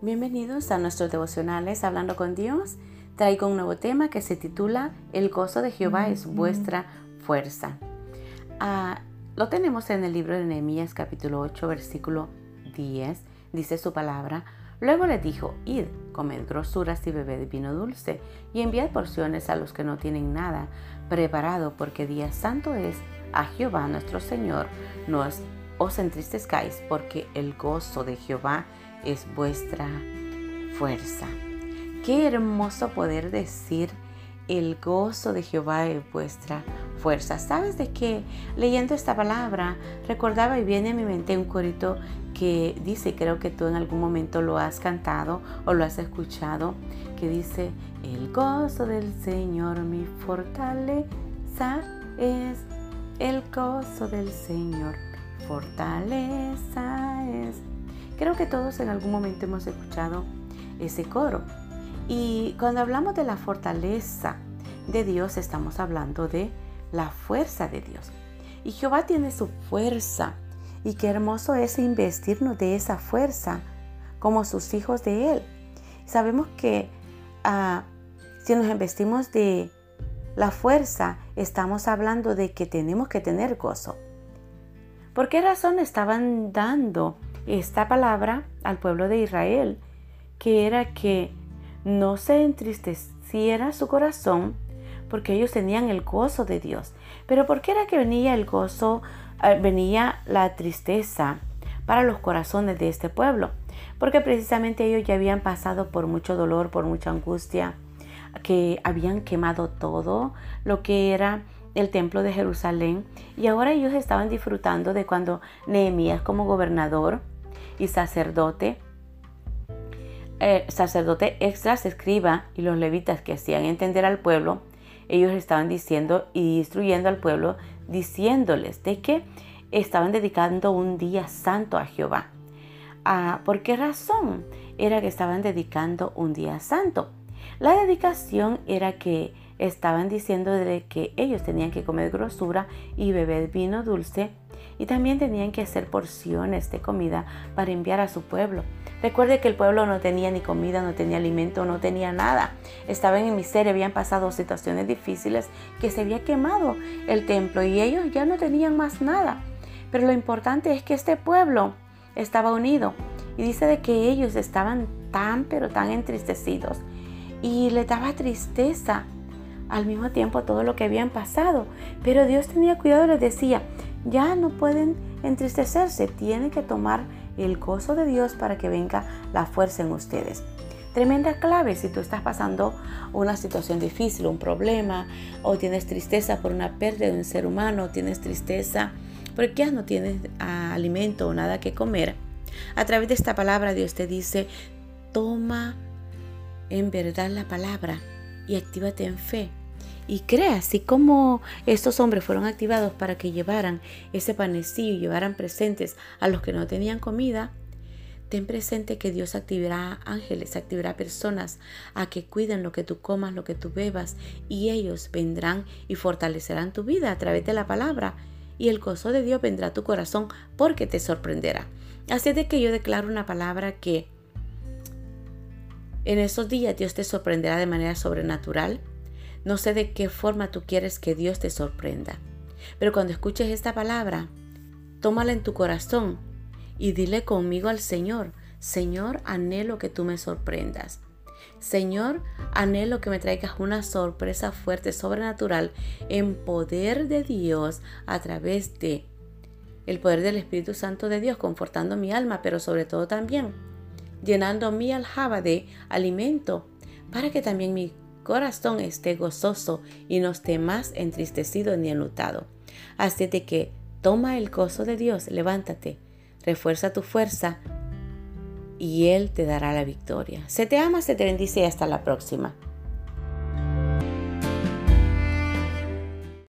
Bienvenidos a nuestros devocionales Hablando con Dios. Traigo un nuevo tema que se titula El gozo de Jehová es vuestra fuerza. Ah, lo tenemos en el libro de Nehemías capítulo 8 versículo 10. Dice su palabra. Luego le dijo, id, comed grosuras y bebed vino dulce, y enviad porciones a los que no tienen nada preparado, porque día santo es a Jehová nuestro Señor. No os entristezcáis, porque el gozo de Jehová es vuestra fuerza. Qué hermoso poder decir el gozo de Jehová es vuestra fuerza. ¿Sabes de qué? Leyendo esta palabra, recordaba y viene a mi mente un corito que dice, creo que tú en algún momento lo has cantado o lo has escuchado, que dice, el gozo del Señor mi fortaleza es, el gozo del Señor fortaleza es. Creo que todos en algún momento hemos escuchado ese coro. Y cuando hablamos de la fortaleza de Dios, estamos hablando de la fuerza de Dios. Y Jehová tiene su fuerza. Y qué hermoso es investirnos de esa fuerza como sus hijos de Él. Sabemos que ah, si nos investimos de la fuerza, estamos hablando de que tenemos que tener gozo. ¿Por qué razón estaban dando esta palabra al pueblo de Israel, que era que no se entristeciera su corazón porque ellos tenían el gozo de Dios. Pero ¿por qué era que venía el gozo, eh, venía la tristeza para los corazones de este pueblo? Porque precisamente ellos ya habían pasado por mucho dolor, por mucha angustia, que habían quemado todo lo que era el templo de Jerusalén y ahora ellos estaban disfrutando de cuando Nehemías como gobernador y sacerdote, eh, sacerdote extras, escriba y los levitas que hacían entender al pueblo, ellos estaban diciendo y instruyendo al pueblo, diciéndoles de que estaban dedicando un día santo a Jehová. Ah, ¿Por qué razón? Era que estaban dedicando un día santo. La dedicación era que estaban diciendo de que ellos tenían que comer grosura y beber vino dulce y también tenían que hacer porciones de comida para enviar a su pueblo. Recuerde que el pueblo no tenía ni comida, no tenía alimento, no tenía nada. Estaban en miseria, habían pasado situaciones difíciles, que se había quemado el templo y ellos ya no tenían más nada. Pero lo importante es que este pueblo estaba unido y dice de que ellos estaban tan pero tan entristecidos y le daba tristeza al mismo tiempo todo lo que habían pasado. Pero Dios tenía cuidado y les decía, ya no pueden entristecerse, tienen que tomar el gozo de Dios para que venga la fuerza en ustedes. Tremenda clave si tú estás pasando una situación difícil, un problema, o tienes tristeza por una pérdida de un ser humano, tienes tristeza porque ya no tienes ah, alimento o nada que comer. A través de esta palabra Dios te dice, toma en verdad la palabra y actívate en fe y crea, así como estos hombres fueron activados para que llevaran ese panecillo y llevaran presentes a los que no tenían comida, ten presente que Dios activará ángeles, activará personas a que cuiden lo que tú comas, lo que tú bebas, y ellos vendrán y fortalecerán tu vida a través de la palabra, y el gozo de Dios vendrá a tu corazón porque te sorprenderá. Así de que yo declaro una palabra que en esos días Dios te sorprenderá de manera sobrenatural, no sé de qué forma tú quieres que Dios te sorprenda, pero cuando escuches esta palabra, tómala en tu corazón y dile conmigo al Señor, Señor, anhelo que tú me sorprendas. Señor, anhelo que me traigas una sorpresa fuerte, sobrenatural, en poder de Dios a través de el poder del Espíritu Santo de Dios, confortando mi alma, pero sobre todo también llenando mi aljaba de alimento, para que también mi corazón esté gozoso y no esté más entristecido ni enlutado. Así que toma el gozo de Dios, levántate, refuerza tu fuerza y Él te dará la victoria. Se te ama, se te bendice y hasta la próxima.